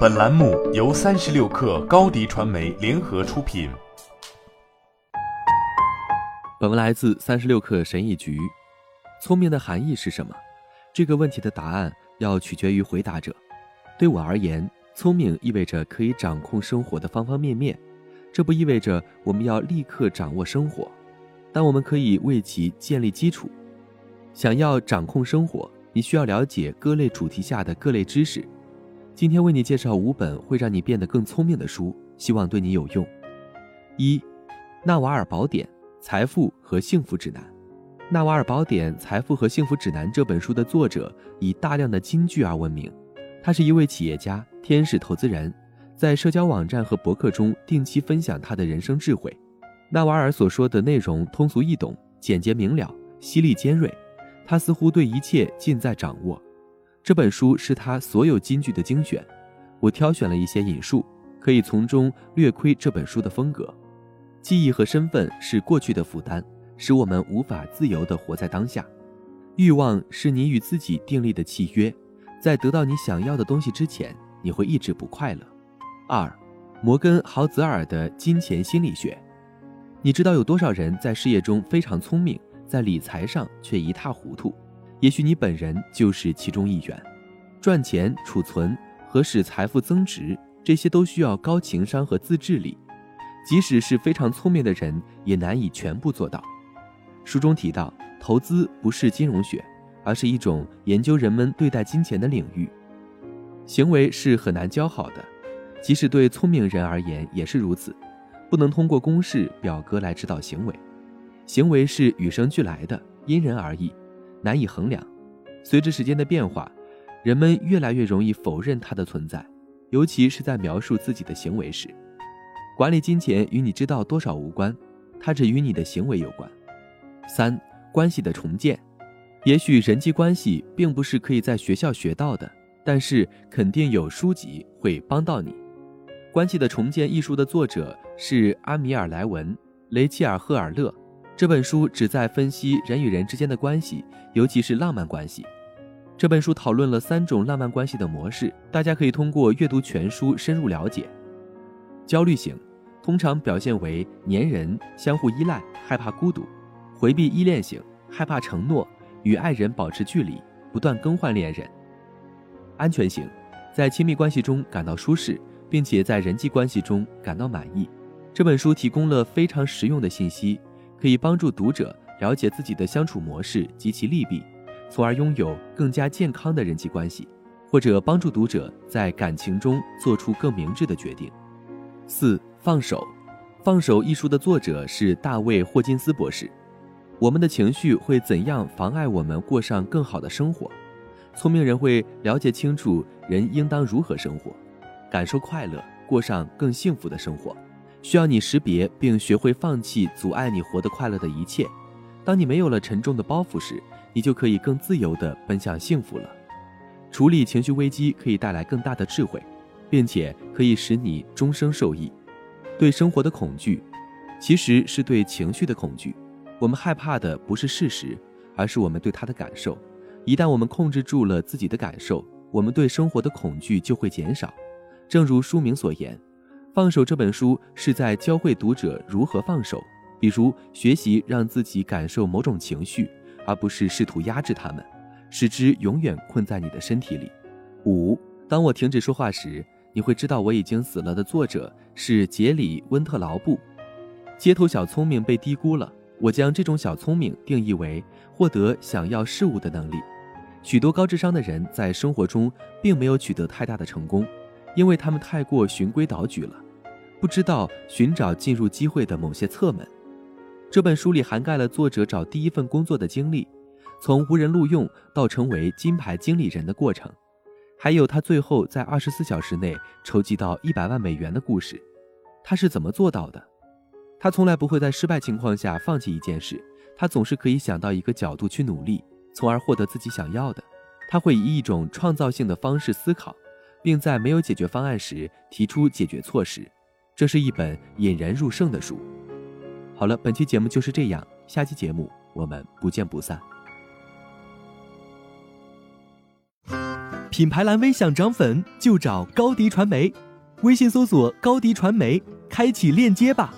本栏目由三十六氪高低传媒联合出品。本文来自三十六氪神译局。聪明的含义是什么？这个问题的答案要取决于回答者。对我而言，聪明意味着可以掌控生活的方方面面。这不意味着我们要立刻掌握生活，但我们可以为其建立基础。想要掌控生活。你需要了解各类主题下的各类知识。今天为你介绍五本会让你变得更聪明的书，希望对你有用。一，《纳瓦尔宝典：财富和幸福指南》。《纳瓦尔宝典：财富和幸福指南》这本书的作者以大量的金句而闻名。他是一位企业家、天使投资人，在社交网站和博客中定期分享他的人生智慧。纳瓦尔所说的内容通俗易懂、简洁明了、犀利尖锐。他似乎对一切尽在掌握。这本书是他所有金句的精选，我挑选了一些引述，可以从中略窥这本书的风格。记忆和身份是过去的负担，使我们无法自由地活在当下。欲望是你与自己订立的契约，在得到你想要的东西之前，你会一直不快乐。二，摩根豪泽尔的金钱心理学。你知道有多少人在事业中非常聪明？在理财上却一塌糊涂，也许你本人就是其中一员。赚钱、储存和使财富增值，这些都需要高情商和自制力，即使是非常聪明的人也难以全部做到。书中提到，投资不是金融学，而是一种研究人们对待金钱的领域。行为是很难教好的，即使对聪明人而言也是如此，不能通过公式表格来指导行为。行为是与生俱来的，因人而异，难以衡量。随着时间的变化，人们越来越容易否认它的存在，尤其是在描述自己的行为时。管理金钱与你知道多少无关，它只与你的行为有关。三、关系的重建。也许人际关系并不是可以在学校学到的，但是肯定有书籍会帮到你。《关系的重建》一书的作者是阿米尔·莱文·雷切尔·赫尔勒。这本书旨在分析人与人之间的关系，尤其是浪漫关系。这本书讨论了三种浪漫关系的模式，大家可以通过阅读全书深入了解。焦虑型通常表现为粘人、相互依赖、害怕孤独；回避依恋型害怕承诺，与爱人保持距离，不断更换恋人。安全型在亲密关系中感到舒适，并且在人际关系中感到满意。这本书提供了非常实用的信息。可以帮助读者了解自己的相处模式及其利弊，从而拥有更加健康的人际关系，或者帮助读者在感情中做出更明智的决定。四、放手。放手一书的作者是大卫·霍金斯博士。我们的情绪会怎样妨碍我们过上更好的生活？聪明人会了解清楚人应当如何生活，感受快乐，过上更幸福的生活。需要你识别并学会放弃阻碍你活得快乐的一切。当你没有了沉重的包袱时，你就可以更自由地奔向幸福了。处理情绪危机可以带来更大的智慧，并且可以使你终生受益。对生活的恐惧，其实是对情绪的恐惧。我们害怕的不是事实，而是我们对它的感受。一旦我们控制住了自己的感受，我们对生活的恐惧就会减少。正如书名所言。放手这本书是在教会读者如何放手，比如学习让自己感受某种情绪，而不是试图压制它们，使之永远困在你的身体里。五，当我停止说话时，你会知道我已经死了。的作者是杰里·温特劳布。街头小聪明被低估了。我将这种小聪明定义为获得想要事物的能力。许多高智商的人在生活中并没有取得太大的成功。因为他们太过循规蹈矩了，不知道寻找进入机会的某些侧门。这本书里涵盖了作者找第一份工作的经历，从无人录用到成为金牌经理人的过程，还有他最后在二十四小时内筹集到一百万美元的故事。他是怎么做到的？他从来不会在失败情况下放弃一件事，他总是可以想到一个角度去努力，从而获得自己想要的。他会以一种创造性的方式思考。并在没有解决方案时提出解决措施，这是一本引人入胜的书。好了，本期节目就是这样，下期节目我们不见不散。品牌蓝 V 想涨粉就找高迪传媒，微信搜索高迪传媒，开启链接吧。